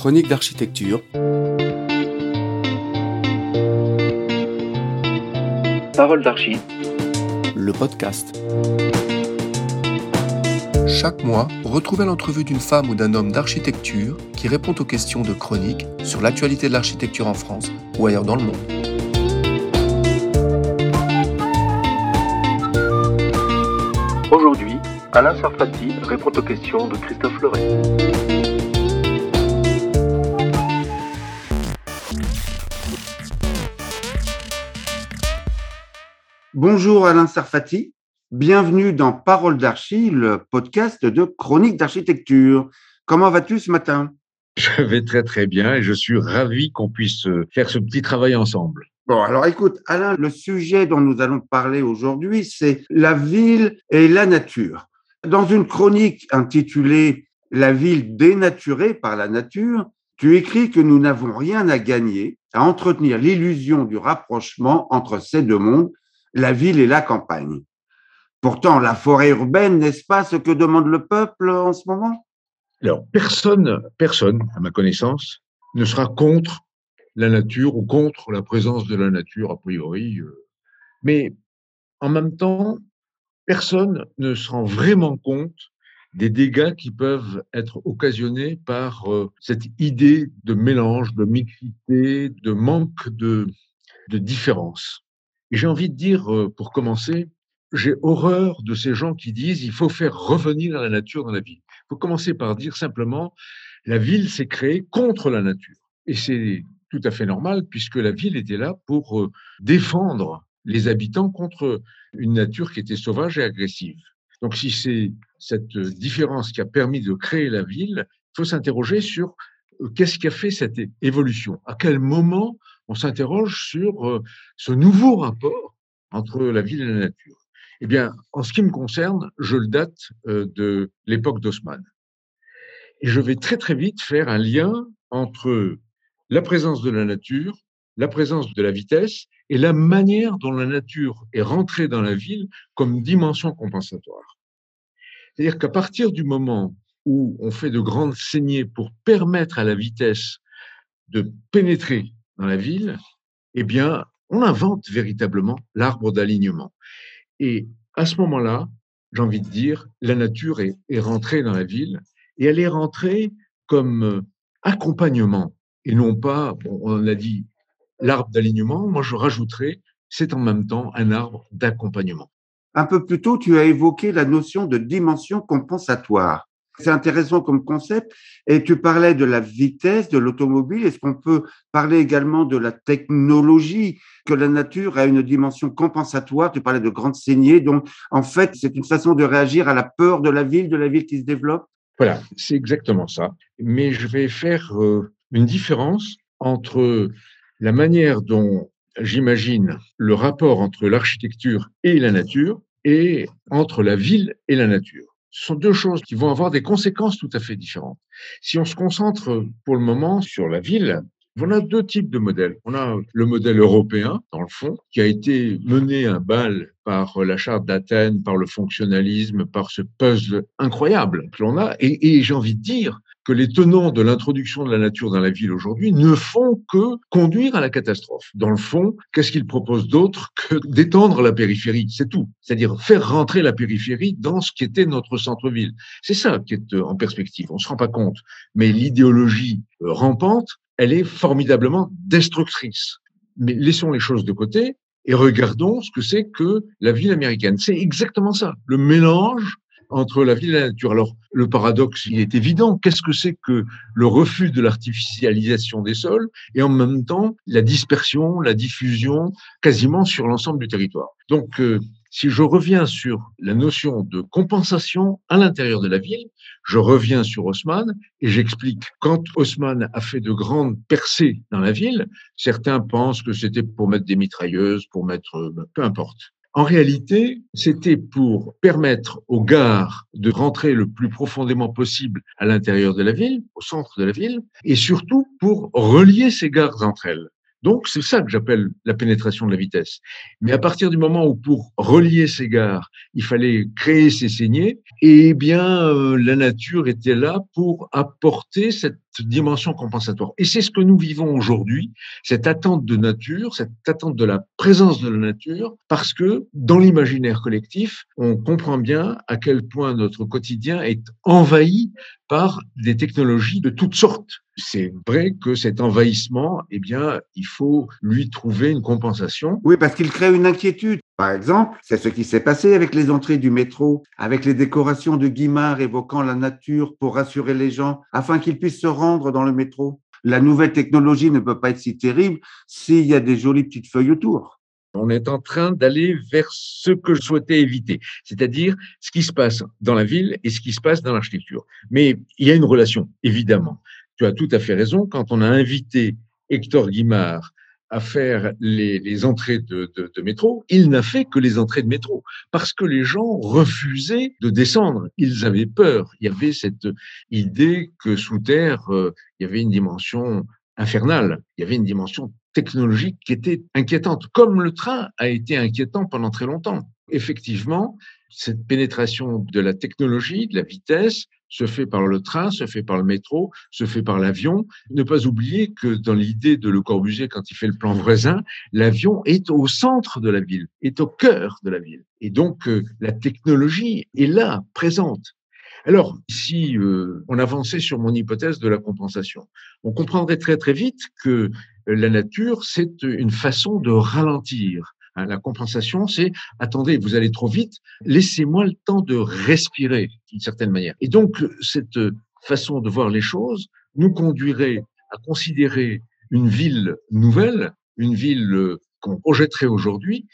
Chronique d'architecture. Parole d'archi. Le podcast. Chaque mois, retrouvez l'entrevue d'une femme ou d'un homme d'architecture qui répond aux questions de chronique sur l'actualité de l'architecture en France ou ailleurs dans le monde. Aujourd'hui, Alain Sarfati répond aux questions de Christophe Loret. Bonjour Alain Sarfati, bienvenue dans Parole d'Archi, le podcast de chronique d'architecture. Comment vas-tu ce matin? Je vais très très bien et je suis ravi qu'on puisse faire ce petit travail ensemble. Bon, alors écoute, Alain, le sujet dont nous allons parler aujourd'hui, c'est la ville et la nature. Dans une chronique intitulée La ville dénaturée par la nature, tu écris que nous n'avons rien à gagner à entretenir l'illusion du rapprochement entre ces deux mondes, la ville et la campagne. Pourtant, la forêt urbaine, n'est-ce pas ce que demande le peuple en ce moment? Alors, personne, personne, à ma connaissance, ne sera contre la nature ou contre la présence de la nature, a priori. Euh. Mais en même temps, personne ne se rend vraiment compte des dégâts qui peuvent être occasionnés par euh, cette idée de mélange, de mixité, de manque de, de différence. J'ai envie de dire, euh, pour commencer, j'ai horreur de ces gens qui disent il faut faire revenir la nature dans la ville. Il faut commencer par dire simplement la ville s'est créée contre la nature. Et c'est tout à fait normal puisque la ville était là pour euh, défendre les habitants contre une nature qui était sauvage et agressive. Donc si c'est cette différence qui a permis de créer la ville, il faut s'interroger sur euh, qu'est-ce qui a fait cette évolution? À quel moment on s'interroge sur euh, ce nouveau rapport entre la ville et la nature Eh bien, en ce qui me concerne, je le date euh, de l'époque d'Haussmann. Et je vais très très vite faire un lien entre la présence de la nature, la présence de la vitesse et la manière dont la nature est rentrée dans la ville comme dimension compensatoire. C'est-à-dire qu'à partir du moment où on fait de grandes saignées pour permettre à la vitesse de pénétrer dans la ville, eh bien, on invente véritablement l'arbre d'alignement. Et à ce moment-là, j'ai envie de dire, la nature est, est, rentrée dans la ville et elle est rentrée comme accompagnement et non pas, on a dit l'arbre d'alignement, moi je rajouterais, c'est en même temps un arbre d'accompagnement. Un peu plus tôt, tu as évoqué la notion de dimension compensatoire. C'est intéressant comme concept. Et tu parlais de la vitesse de l'automobile. Est-ce qu'on peut parler également de la technologie, que la nature a une dimension compensatoire? Tu parlais de grandes saignées. Donc, en fait, c'est une façon de réagir à la peur de la ville, de la ville qui se développe? Voilà, c'est exactement ça. Mais je vais faire euh, une différence entre la manière dont j'imagine le rapport entre l'architecture et la nature et entre la ville et la nature. Ce sont deux choses qui vont avoir des conséquences tout à fait différentes. Si on se concentre pour le moment sur la ville, on a deux types de modèles. On a le modèle européen, dans le fond, qui a été mené à balle par la charte d'Athènes, par le fonctionnalisme, par ce puzzle incroyable que l'on a. Et, et j'ai envie de dire, que les tenants de l'introduction de la nature dans la ville aujourd'hui ne font que conduire à la catastrophe. Dans le fond, qu'est-ce qu'ils proposent d'autre que d'étendre la périphérie? C'est tout. C'est-à-dire faire rentrer la périphérie dans ce qui était notre centre-ville. C'est ça qui est euh, en perspective. On se rend pas compte. Mais l'idéologie euh, rampante, elle est formidablement destructrice. Mais laissons les choses de côté et regardons ce que c'est que la ville américaine. C'est exactement ça. Le mélange entre la ville et la nature. Alors, le paradoxe, il est évident. Qu'est-ce que c'est que le refus de l'artificialisation des sols et en même temps la dispersion, la diffusion quasiment sur l'ensemble du territoire? Donc, euh, si je reviens sur la notion de compensation à l'intérieur de la ville, je reviens sur Haussmann et j'explique. Quand Haussmann a fait de grandes percées dans la ville, certains pensent que c'était pour mettre des mitrailleuses, pour mettre, euh, peu importe. En réalité, c'était pour permettre aux gares de rentrer le plus profondément possible à l'intérieur de la ville, au centre de la ville, et surtout pour relier ces gares entre elles. Donc, c'est ça que j'appelle la pénétration de la vitesse. Mais à partir du moment où pour relier ces gares, il fallait créer ces saignées, eh bien, euh, la nature était là pour apporter cette dimension compensatoire. Et c'est ce que nous vivons aujourd'hui, cette attente de nature, cette attente de la présence de la nature, parce que dans l'imaginaire collectif, on comprend bien à quel point notre quotidien est envahi par des technologies de toutes sortes. C'est vrai que cet envahissement, eh bien, il faut lui trouver une compensation. Oui, parce qu'il crée une inquiétude. Par exemple, c'est ce qui s'est passé avec les entrées du métro, avec les décorations de Guimard évoquant la nature pour rassurer les gens, afin qu'ils puissent se rendre dans le métro. La nouvelle technologie ne peut pas être si terrible s'il y a des jolies petites feuilles autour. On est en train d'aller vers ce que je souhaitais éviter, c'est-à-dire ce qui se passe dans la ville et ce qui se passe dans l'architecture. Mais il y a une relation, évidemment. Tu as tout à fait raison. Quand on a invité Hector Guimard à faire les, entrées de, métro, il n'a fait que les entrées de métro parce que les gens refusaient de descendre. Ils avaient peur. Il y avait cette idée que sous terre, euh, il y avait une dimension infernale. Il y avait une dimension technologique qui était inquiétante, comme le train a été inquiétant pendant très longtemps. Effectivement, cette pénétration de la technologie, de la vitesse, se fait par le train, se fait par le métro, se fait par l'avion. Ne pas oublier que dans l'idée de Le Corbusier, quand il fait le plan voisin, l'avion est au centre de la ville, est au cœur de la ville. Et donc, euh, la technologie est là, présente. Alors, si euh, on avançait sur mon hypothèse de la compensation, on comprendrait très très vite que euh, la nature, c'est une façon de ralentir. Hein, la compensation, c'est attendez, vous allez trop vite, laissez-moi le temps de respirer d'une certaine manière. Et donc, cette façon de voir les choses nous conduirait à considérer une ville nouvelle, une ville euh, qu'on projetterait aujourd'hui,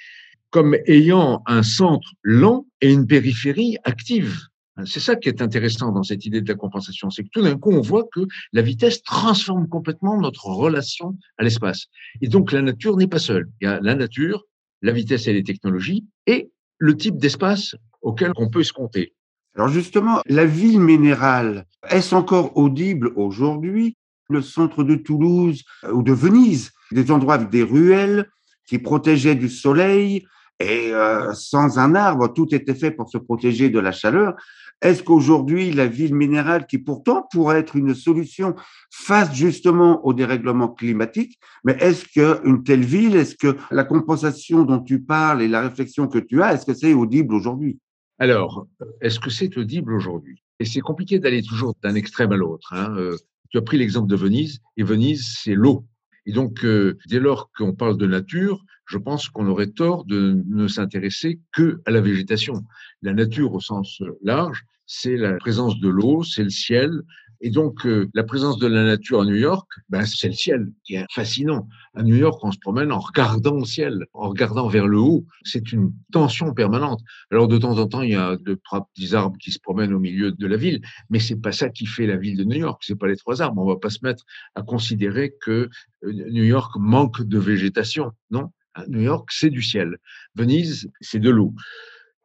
comme ayant un centre lent et une périphérie active. C'est ça qui est intéressant dans cette idée de la compensation, c'est que tout d'un coup, on voit que la vitesse transforme complètement notre relation à l'espace. Et donc, la nature n'est pas seule. Il y a la nature, la vitesse et les technologies, et le type d'espace auquel on peut se compter. Alors justement, la ville minérale, est-ce encore audible aujourd'hui? Le centre de Toulouse euh, ou de Venise, des endroits avec des ruelles qui protégeaient du soleil, et euh, sans un arbre, tout était fait pour se protéger de la chaleur. Est-ce qu'aujourd'hui, la ville minérale, qui pourtant pourrait être une solution face justement au dérèglement climatique, mais est-ce qu'une telle ville, est-ce que la compensation dont tu parles et la réflexion que tu as, est-ce que c'est audible aujourd'hui? Alors, est-ce que c'est audible aujourd'hui? Et c'est compliqué d'aller toujours d'un extrême à l'autre. Hein. Euh, tu as pris l'exemple de Venise, et Venise, c'est l'eau. Et donc, euh, dès lors qu'on parle de nature, je pense qu'on aurait tort de ne s'intéresser que à la végétation. La nature au sens large, c'est la présence de l'eau, c'est le ciel. Et donc, euh, la présence de la nature à New York, ben, c'est le ciel qui est fascinant. À New York, on se promène en regardant au ciel, en regardant vers le haut. C'est une tension permanente. Alors, de temps en temps, il y a de petits arbres qui se promènent au milieu de la ville, mais c'est pas ça qui fait la ville de New York. C'est pas les trois arbres. On va pas se mettre à considérer que euh, New York manque de végétation. Non, New York, c'est du ciel. Venise, c'est de l'eau.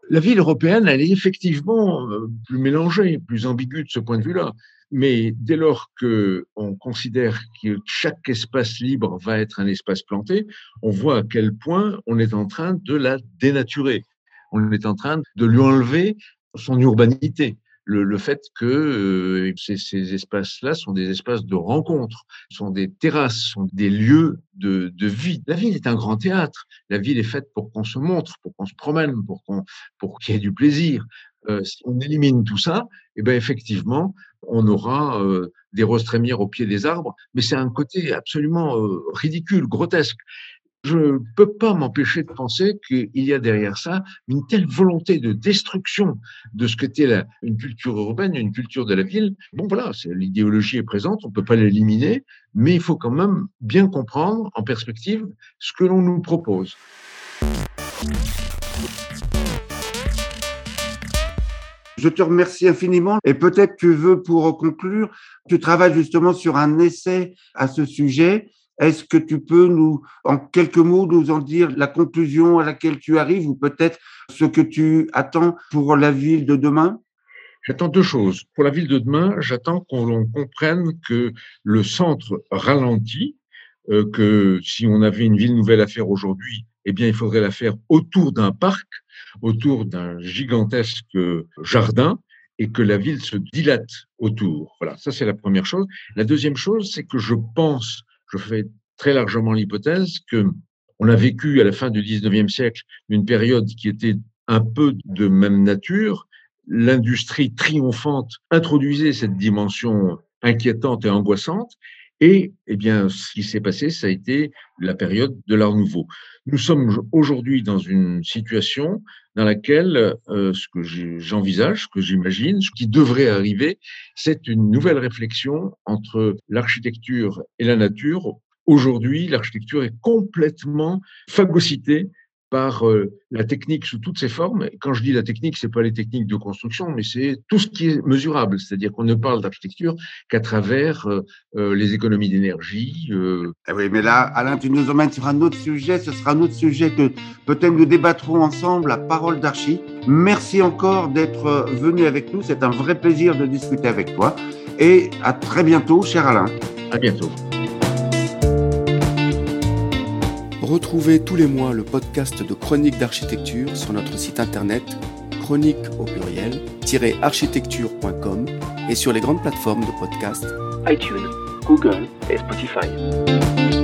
La ville européenne, elle est effectivement euh, plus mélangée, plus ambiguë de ce point de vue-là. Mais dès lors qu'on considère que chaque espace libre va être un espace planté, on voit à quel point on est en train de la dénaturer. On est en train de lui enlever son urbanité le, fait que euh, ces, espaces-là sont des espaces de rencontre, sont des terrasses, sont des lieux de, vie. La ville est un grand théâtre. La ville est faite pour qu'on se montre, pour qu'on se promène, pour qu'on pour qu'il y ait du plaisir. Euh, si on élimine tout ça, eh ben effectivement, on aura euh, des roses trémières au pied des arbres, mais c'est un côté absolument ridicule, grotesque je ne peux pas m'empêcher de penser qu'il y a derrière ça une telle volonté de destruction de ce qu'était une culture urbaine, une culture de la ville. Bon, voilà, l'idéologie est présente, on ne peut pas l'éliminer, mais il faut quand même bien comprendre en perspective ce que l'on nous propose. Je te remercie infiniment et peut-être tu veux, pour conclure, tu travailles justement sur un essai à ce sujet est-ce que tu peux nous, en quelques mots, nous en dire la conclusion à laquelle tu arrives ou peut-être ce que tu attends pour la ville de demain? J'attends deux choses. Pour la ville de demain, j'attends qu'on comprenne que le centre ralentit, euh, que si on avait une ville nouvelle à faire aujourd'hui, eh bien, il faudrait la faire autour d'un parc, autour d'un gigantesque jardin, et que la ville se dilate autour. Voilà, ça c'est la première chose. La deuxième chose, c'est que je pense, je fais très largement l'hypothèse que on a vécu à la fin du 19e siècle une période qui était un peu de même nature. L'industrie triomphante introduisait cette dimension inquiétante et angoissante. Et eh bien, ce qui s'est passé, ça a été la période de l'art nouveau. Nous sommes aujourd'hui dans une situation dans laquelle euh, ce que j'envisage, ce que j'imagine, ce qui devrait arriver, c'est une nouvelle réflexion entre l'architecture et la nature Aujourd'hui, l'architecture est complètement phagocytée par euh, la technique sous toutes ses formes. Quand je dis la technique, c'est pas les techniques de construction, mais c'est tout ce qui est mesurable. C'est-à-dire qu'on ne parle d'architecture qu'à travers euh, euh, les économies d'énergie. Eh oui, mais là, Alain, tu nous emmènes sur un autre sujet. Ce sera un autre sujet que peut-être nous débattrons ensemble, la parole d'archi. Merci encore d'être venu avec nous. C'est un vrai plaisir de discuter avec toi. Et à très bientôt, cher Alain. À bientôt. Retrouvez tous les mois le podcast de Chronique d'architecture sur notre site internet chronique au pluriel architecture.com et sur les grandes plateformes de podcast iTunes, Google et Spotify.